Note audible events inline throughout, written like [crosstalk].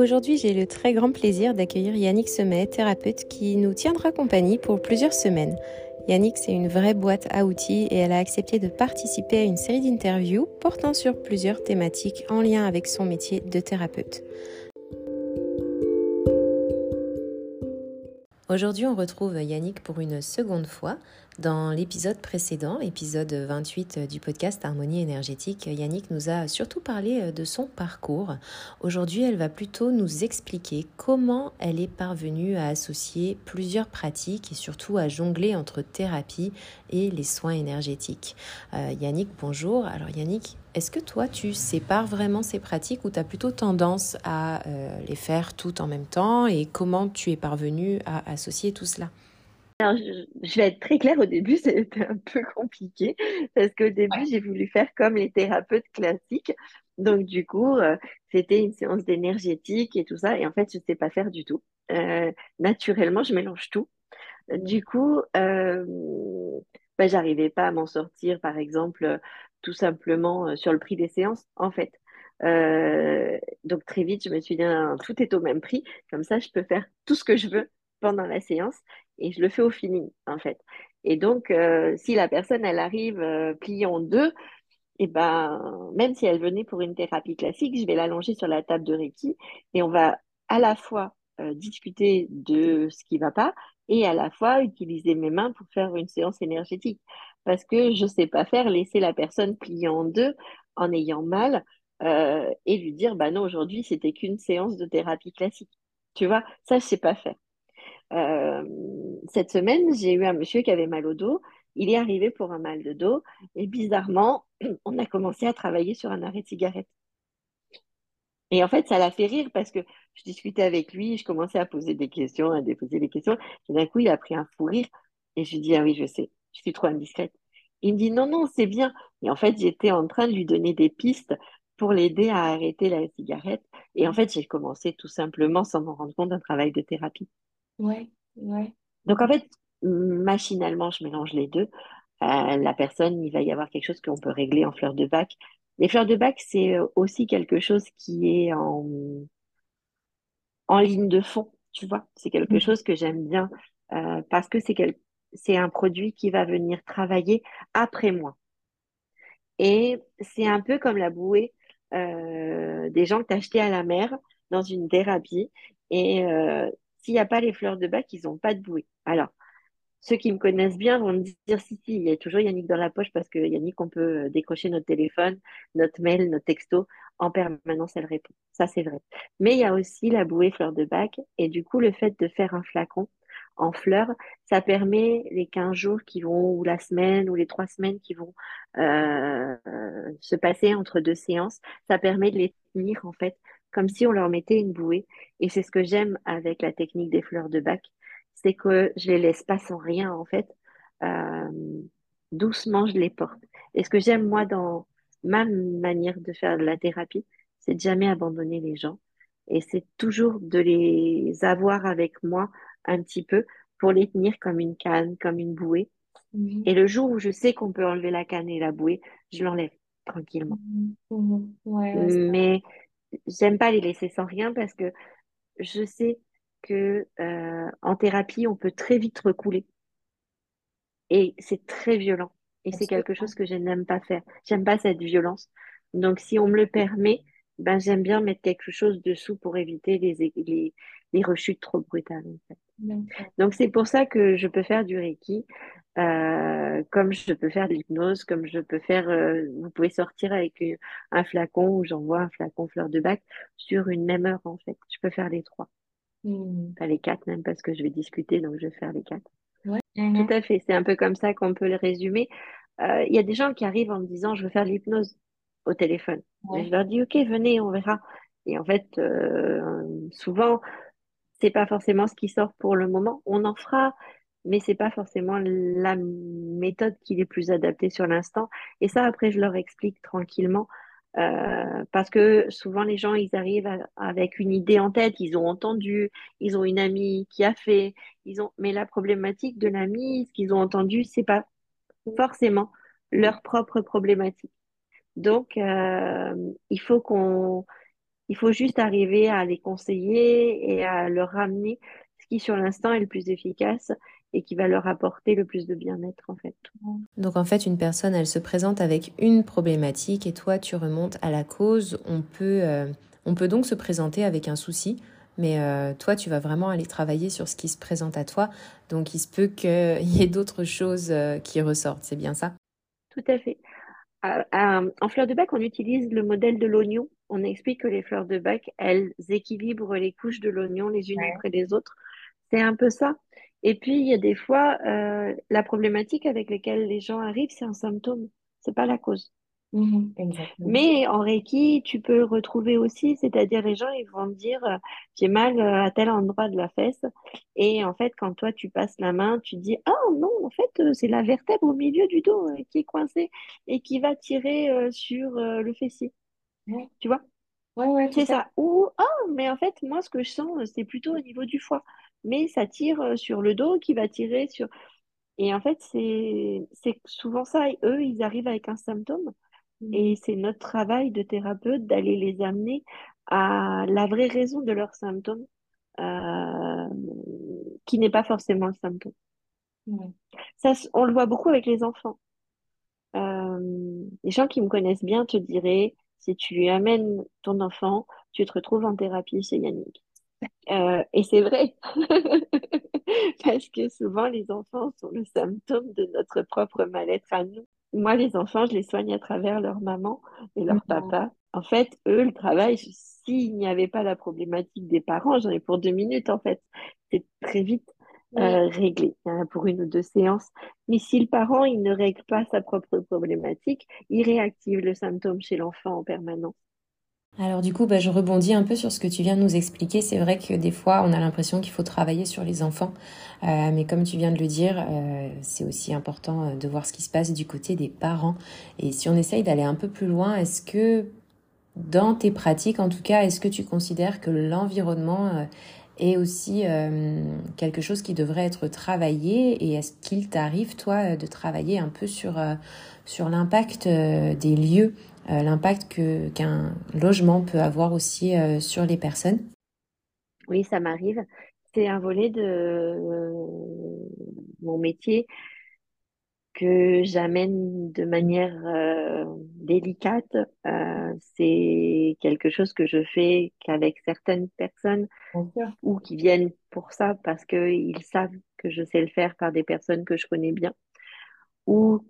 Aujourd'hui, j'ai le très grand plaisir d'accueillir Yannick Semet, thérapeute, qui nous tiendra compagnie pour plusieurs semaines. Yannick, c'est une vraie boîte à outils et elle a accepté de participer à une série d'interviews portant sur plusieurs thématiques en lien avec son métier de thérapeute. Aujourd'hui, on retrouve Yannick pour une seconde fois. Dans l'épisode précédent, l'épisode 28 du podcast Harmonie énergétique, Yannick nous a surtout parlé de son parcours. Aujourd'hui, elle va plutôt nous expliquer comment elle est parvenue à associer plusieurs pratiques et surtout à jongler entre thérapie et les soins énergétiques. Euh, Yannick, bonjour. Alors Yannick, est-ce que toi, tu sépares vraiment ces pratiques ou tu as plutôt tendance à euh, les faire toutes en même temps et comment tu es parvenu à associer tout cela? Alors, je, vais être très claire, au début, [laughs] c'était un peu compliqué parce qu'au début, j'ai voulu faire comme les thérapeutes classiques. Donc, du coup, euh, c'était une séance d'énergétique et tout ça. Et en fait, je ne sais pas faire du tout. Euh, naturellement, je mélange tout. Du coup, euh, bah, j'arrivais pas à m'en sortir, par exemple, tout simplement euh, sur le prix des séances, en fait. Euh, donc très vite, je me suis dit, tout est au même prix, comme ça, je peux faire tout ce que je veux pendant la séance et je le fais au feeling, en fait. Et donc, euh, si la personne, elle arrive pliée en deux, et eh ben, même si elle venait pour une thérapie classique, je vais l'allonger sur la table de Reiki et on va à la fois discuter de ce qui ne va pas et à la fois utiliser mes mains pour faire une séance énergétique parce que je ne sais pas faire, laisser la personne plier en deux en ayant mal euh, et lui dire, bah non, aujourd'hui, c'était qu'une séance de thérapie classique. Tu vois, ça, je ne sais pas faire. Euh, cette semaine, j'ai eu un monsieur qui avait mal au dos. Il est arrivé pour un mal de dos et bizarrement, [clears throat] on a commencé à travailler sur un arrêt de cigarette. Et en fait, ça l'a fait rire parce que je discutais avec lui, je commençais à poser des questions, à déposer des questions. Et d'un coup, il a pris un fou rire. Et je lui dis, ah oui, je sais je suis trop indiscrète. Il me dit non, non, c'est bien. Et en fait, j'étais en train de lui donner des pistes pour l'aider à arrêter la cigarette. Et en fait, j'ai commencé tout simplement, sans m'en rendre compte, un travail de thérapie. Ouais, ouais. Donc en fait, machinalement, je mélange les deux. Euh, la personne, il va y avoir quelque chose qu'on peut régler en fleurs de bac. Les fleurs de bac, c'est euh, aussi quelque chose qui est en, en ligne de fond, tu vois. C'est quelque mm. chose que j'aime bien euh, parce que c'est quelque c'est un produit qui va venir travailler après moi. Et c'est un peu comme la bouée euh, des gens que tu acheté à la mer dans une thérapie. Et euh, s'il n'y a pas les fleurs de bac, ils n'ont pas de bouée. Alors, ceux qui me connaissent bien vont me dire si, si, il y a toujours Yannick dans la poche parce que Yannick, on peut euh, décrocher notre téléphone, notre mail, notre texto. En permanence, elle répond. Ça, c'est vrai. Mais il y a aussi la bouée fleur de bac. Et du coup, le fait de faire un flacon, en fleurs, ça permet les 15 jours qui vont, ou la semaine, ou les trois semaines qui vont euh, se passer entre deux séances, ça permet de les tenir en fait comme si on leur mettait une bouée. Et c'est ce que j'aime avec la technique des fleurs de bac, c'est que je les laisse pas sans rien en fait. Euh, doucement, je les porte. Et ce que j'aime moi dans ma manière de faire de la thérapie, c'est de jamais abandonner les gens. Et c'est toujours de les avoir avec moi un petit peu pour les tenir comme une canne, comme une bouée. Et le jour où je sais qu'on peut enlever la canne et la bouée, je l'enlève tranquillement. Mhm. Mais j'aime pas les laisser sans rien parce que je sais que euh, en thérapie, on peut très vite recouler. Et c'est très violent. Et c'est quelque chose que je n'aime pas faire. J'aime pas cette violence. Donc, si on me le permet, ben, j'aime bien mettre quelque chose dessous pour éviter les, les, les rechutes trop brutales. En fait. Donc c'est pour ça que je peux faire du Reiki, euh, comme je peux faire de l'hypnose, comme je peux faire, euh, vous pouvez sortir avec un flacon ou j'envoie un flacon fleur de bac sur une même heure en fait. Je peux faire les trois, mmh. pas les quatre même parce que je vais discuter donc je vais faire les quatre. Tout à fait, c'est un peu comme ça qu'on peut le résumer. Euh, il y a des gens qui arrivent en me disant je veux faire de l'hypnose au téléphone. je leur dis ok venez on verra. Et en fait souvent c'est pas forcément ce qui sort pour le moment. On en fera, mais c'est pas forcément la méthode qui est plus adaptée sur l'instant. Et ça, après, je leur explique tranquillement. Euh, parce que souvent les gens ils arrivent avec une idée en tête, ils ont entendu, ils ont une amie qui a fait, ils ont mais la problématique de l'amie, ce qu'ils ont entendu, c'est pas forcément leur propre problématique. Donc euh, il faut qu'on Il faut juste arriver à les conseiller et à leur ramener ce qui, sur l'instant, est le plus efficace et qui va leur apporter le plus de bien-être, en fait. Donc, en fait, une personne, elle se présente avec une problématique et toi, tu remontes à la cause. On peut, euh, on peut donc se présenter avec un souci. Mais euh, toi, tu vas vraiment aller travailler sur ce qui se présente à toi. Donc, il se peut qu'il [laughs] y ait d'autres choses euh, qui ressortent. C'est bien ça? Tout à fait. en fleurs de bac, on utilise le modèle de l'oignon. On explique que les fleurs de bac, elles équilibrent les couches de l'oignon les unes après les autres. C'est un peu ça. Et puis, il y a des fois, euh, la problématique avec laquelle les gens arrivent, c'est un symptôme. C'est pas la cause. Mhm, Mais en Reiki, tu peux le retrouver aussi, c'est-à-dire les gens, ils vont dire, euh, j'ai mal euh, à tel endroit de la fesse. Et en fait, quand toi, tu passes la main, tu dis, ah non, en fait, euh, c'est la vertèbre au milieu du dos qui est coincée et qui va tirer sur le fessier. Tu vois? Ouais, ouais, c'est ça. Ou, ah, mais en fait, moi, ce que je sens, c'est plutôt au niveau du foie. Mais ça tire sur le dos qui va tirer sur... Et en fait, c'est souvent ça. eux, ils arrivent avec un symptôme. Et c'est notre travail de thérapeute d'aller les amener à la vraie raison de leurs symptômes, euh, qui n'est pas forcément le symptôme. Ça, on le voit beaucoup avec les enfants. Euh, les gens qui me connaissent bien te diraient, si tu lui amènes ton enfant, tu te retrouves en thérapie chez Yannick. Euh, et c'est vrai, [laughs] parce que souvent les enfants sont le symptôme de notre propre mal-être à nous. Moi, les enfants, je les soigne à travers leur maman et leur papa. En fait, eux, le travail, s'il n'y avait pas la problématique des parents, j'en ai pour deux minutes, en fait. C'est très vite euh, réglé hein, pour une ou deux séances. Mais si le parent, il ne règle pas sa propre problématique, il réactive le symptôme chez l'enfant en permanence. Alors du coup, bah, je rebondis un peu sur ce que tu viens de nous expliquer. C'est vrai que des fois, on a l'impression qu'il faut travailler sur les enfants. Euh, mais comme tu viens de le dire, euh, c'est aussi important euh, de voir ce qui se passe du côté des parents. Et si on essaye d'aller un peu plus loin, est-ce que dans tes pratiques, en tout cas, est-ce que tu considères que l'environnement est aussi quelque chose qui devrait être travaillé. Et est-ce qu'il t'arrive, toi, de travailler un peu sur, sur l'impact des lieux euh, l'impact que qu'un logement peut avoir aussi euh, sur les personnes? Oui, ça m'arrive. C'est un volet de euh, mon métier que j'amène de manière délicate. c'est quelque chose que je fais qu'avec certaines personnes ou qui viennent pour ça parce qu'ils savent que je sais le faire par des personnes que je connais bien ou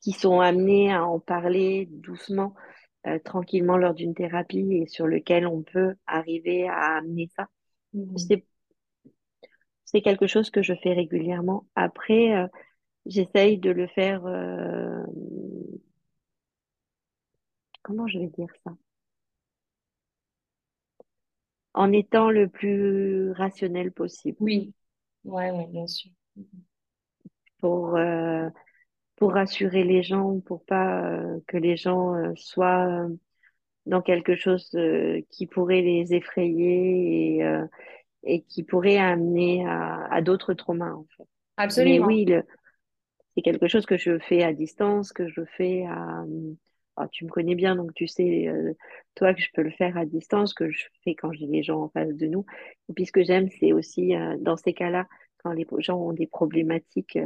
qui sont amenés à en parler doucement, euh, tranquillement lors d'une thérapie et sur lequel on peut arriver à amener ça. Mhm. C'est quelque chose que je fais régulièrement. Après, euh, j'essaye de le faire. Euh, comment je vais dire ça? En étant le plus rationnel possible. Oui, ouais, ouais, bien sûr. Pour pour rassurer les gens, pour pas euh, que les gens euh, soient euh, dans quelque chose qui pourrait les effrayer et, et qui pourrait amener à, à d'autres traumas en fait. Absolument. Mais oui, c'est quelque chose que je fais à distance, que je fais à ah, tu me connais bien, donc tu sais, toi, que je peux le faire à distance, que je fais quand j'ai les gens en face de nous. Et puis, ce que j'aime, c'est aussi, dans ces cas-là, quand les gens ont des problématiques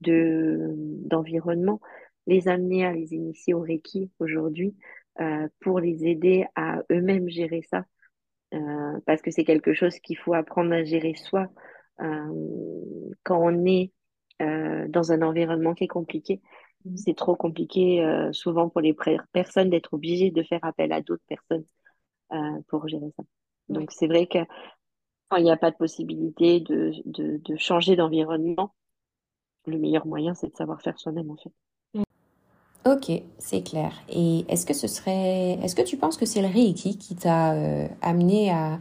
de d'environnement, les amener à les initier au Reiki aujourd'hui euh, pour les aider à eux-mêmes gérer ça, euh, parce que c'est quelque chose qu'il faut apprendre à gérer soi euh, quand on est dans un environnement qui est compliqué. Mmh. C'est trop compliqué souvent pour les personnes d'être obligées de faire appel à d'autres personnes pour gérer ça. Donc c'est vrai que quand il n'y a pas de possibilité de, de, de changer d'environnement, le meilleur moyen, c'est de savoir faire soi-même, en fait. Ok, c'est clair. Et est-ce que ce serait, est-ce que tu penses que c'est le Reiki qui t'a euh, amené à,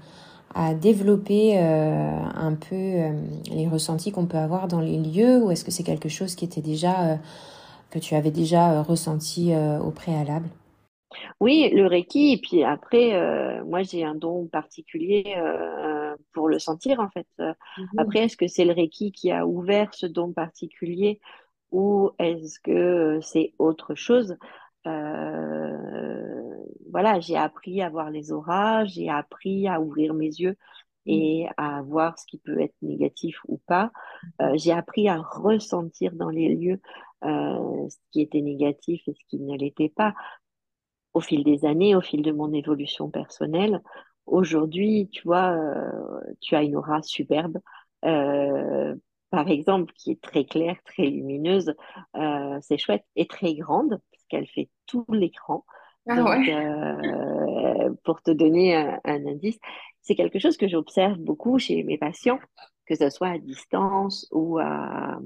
à développer euh, un peu euh, les ressentis qu'on peut avoir dans les lieux, ou est-ce que c'est quelque chose qui était déjà que tu avais déjà ressenti au préalable? Oui, le Reiki. Et puis après, moi j'ai un don particulier pour le sentir en fait. Euh, mhm. Après, est-ce que c'est le Reiki qui a ouvert ce don particulier ou est-ce que c'est autre chose? Euh, voilà, j'ai appris à voir les auras, j'ai appris à ouvrir mes yeux et à voir ce qui peut être négatif ou pas. Euh, j'ai appris à ressentir dans les lieux euh, ce qui était négatif et ce qui ne l'était pas au fil des années, au fil de mon évolution personnelle. Aujourd'hui, tu vois, euh, tu as une aura superbe. Par exemple, qui est très claire, très lumineuse, c'est chouette, et très grande, parce qu'elle fait tout l'écran. Ah ouais. euh, pour te donner un, indice, c'est quelque chose que j'observe beaucoup chez mes patients, que ce soit à distance ou, à,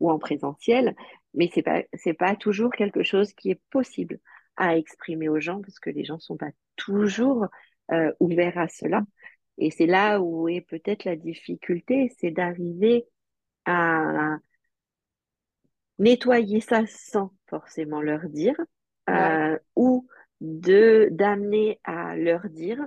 ou en présentiel, mais c'est pas, c'est pas toujours quelque chose qui est possible à exprimer aux gens, parce que les gens sont pas toujours euh, ouverts à cela. Et c'est là où est peut-être la difficulté, c'est d'arriver à nettoyer ça sans forcément leur dire, Ouais. euh, ou de d'amener à leur dire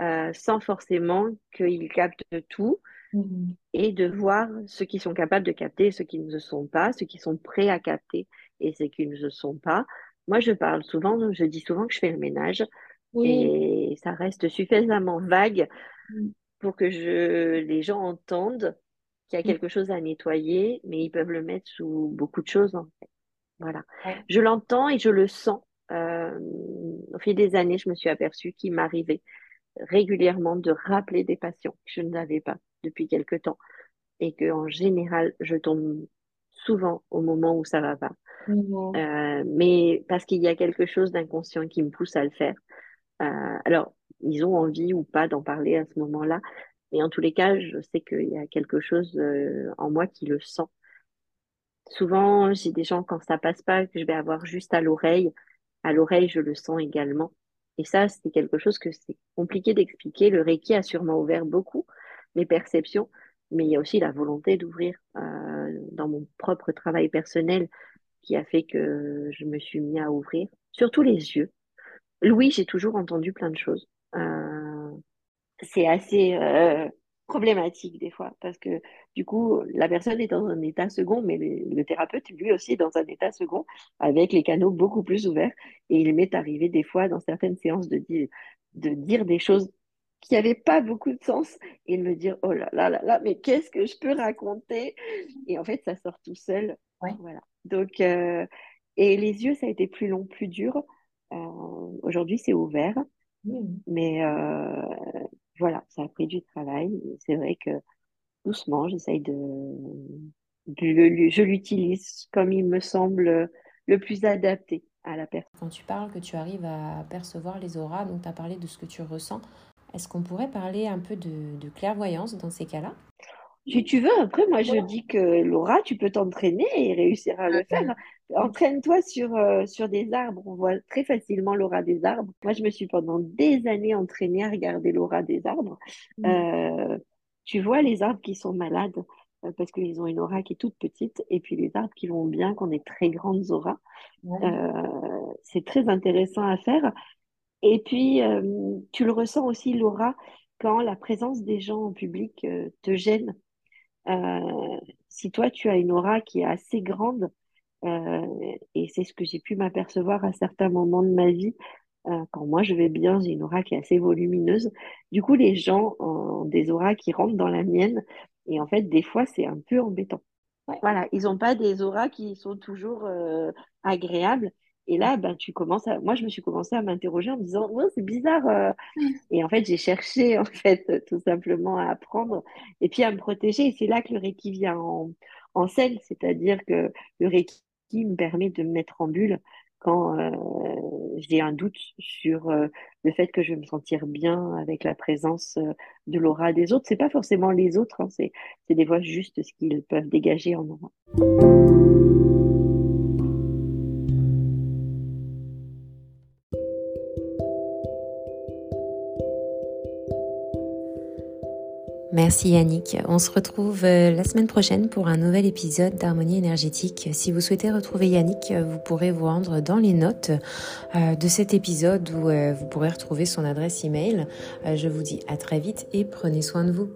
euh, sans forcément qu'ils captent tout Mhm. et de voir ceux qui sont capables de capter, ceux qui ne le sont pas, ceux qui sont prêts à capter et ceux qui ne le sont pas. Moi, je parle souvent, je dis souvent que je fais le ménage Oui. et ça reste suffisamment vague Mhm. pour que je, les gens entendent qu'il y a quelque chose à nettoyer, mais ils peuvent le mettre sous beaucoup de choses, en fait. Voilà. Ouais. Je l'entends et je le sens. Euh, au fil des années, je me suis aperçue qu'il m'arrivait régulièrement de rappeler des patients que je n'avais pas depuis quelque temps et que en général, je tombe souvent au moment où ça va pas. Mhm. Euh, mais parce qu'il y a quelque chose d'inconscient qui me pousse à le faire. Euh, alors, ils ont envie ou pas d'en parler à ce moment-là, mais en tous les cas, je sais qu'il y a quelque chose en moi qui le sent. Souvent, j'ai des gens, quand ça passe pas, que je vais avoir juste à l'oreille. À l'oreille, je le sens également. Et ça, c'est quelque chose que c'est compliqué d'expliquer. Le Reiki a sûrement ouvert beaucoup mes perceptions, mais il y a aussi la volonté d'ouvrir euh, dans mon propre travail personnel qui a fait que je me suis mis à ouvrir, surtout les yeux. Oui, j'ai toujours entendu plein de choses. Euh, c'est assez euh, problématique des fois parce que du coup, la personne est dans un état second, mais le, le thérapeute, lui aussi, est dans un état second avec les canaux beaucoup plus ouverts. Et il m'est arrivé des fois dans certaines séances de dire, de dire des choses qui n'avaient pas beaucoup de sens et de me dire, oh là là là là, mais qu'est-ce que je peux raconter? Et en fait, ça sort tout seul. Ouais. Voilà. Donc, euh, et les yeux, ça a été plus long, plus dur. Euh, aujourd'hui, c'est ouvert. Mhm. Mais euh, voilà, ça a pris du travail. C'est vrai que doucement, j'essaye de, je l'utilise comme il me semble le plus adapté à la personne. Quand tu parles que tu arrives à percevoir les auras, donc tu as parlé de ce que tu ressens, est-ce qu'on pourrait parler un peu de, de clairvoyance dans ces cas-là? Si tu veux, après, moi, je dis que Laura, tu peux t'entraîner et réussir à le faire. Entraîne-toi sur, euh, sur des arbres. On voit très facilement l'aura des arbres. Moi, je me suis pendant des années entraînée à regarder l'aura des arbres. Mhm. Euh, tu vois les arbres qui sont malades euh, parce qu'ils ont une aura qui est toute petite et puis les arbres qui vont bien, qui ont des très grandes auras. Euh, c'est très intéressant à faire. Et puis, tu le ressens aussi, l'aura, quand la présence des gens en public te gêne. Si toi, tu as une aura qui est assez grande, euh, et c'est ce que j'ai pu m'apercevoir à certains moments de ma vie, euh, quand moi je vais bien, j'ai une aura qui est assez volumineuse. Du coup, les gens ont des auras qui rentrent dans la mienne, et en fait, des fois, c'est un peu embêtant. Ouais. Voilà, ils n'ont pas des auras qui sont toujours euh, agréables. Et là, ben, tu commences à... Moi, je me suis commencé à m'interroger en me disant, ouais, c'est bizarre, euh, et en fait, j'ai cherché, [laughs] en fait, tout simplement à apprendre et puis à me protéger. Et c'est là que le Reiki vient en, en scène, c'est-à-dire que le Reiki me permet de me mettre en bulle quand euh, j'ai un doute sur euh, le fait que je vais me sentir bien avec la présence euh, de l'aura des autres. C'est pas forcément les autres, hein, c'est, des fois juste ce qu'ils peuvent dégager en moi. Merci Yannick. On se retrouve euh, la semaine prochaine pour un nouvel épisode d'Harmonie énergétique. Si vous souhaitez retrouver Yannick, euh, vous pourrez vous rendre dans les notes euh, de cet épisode où vous pourrez retrouver son adresse email. Je vous dis à très vite et prenez soin de vous.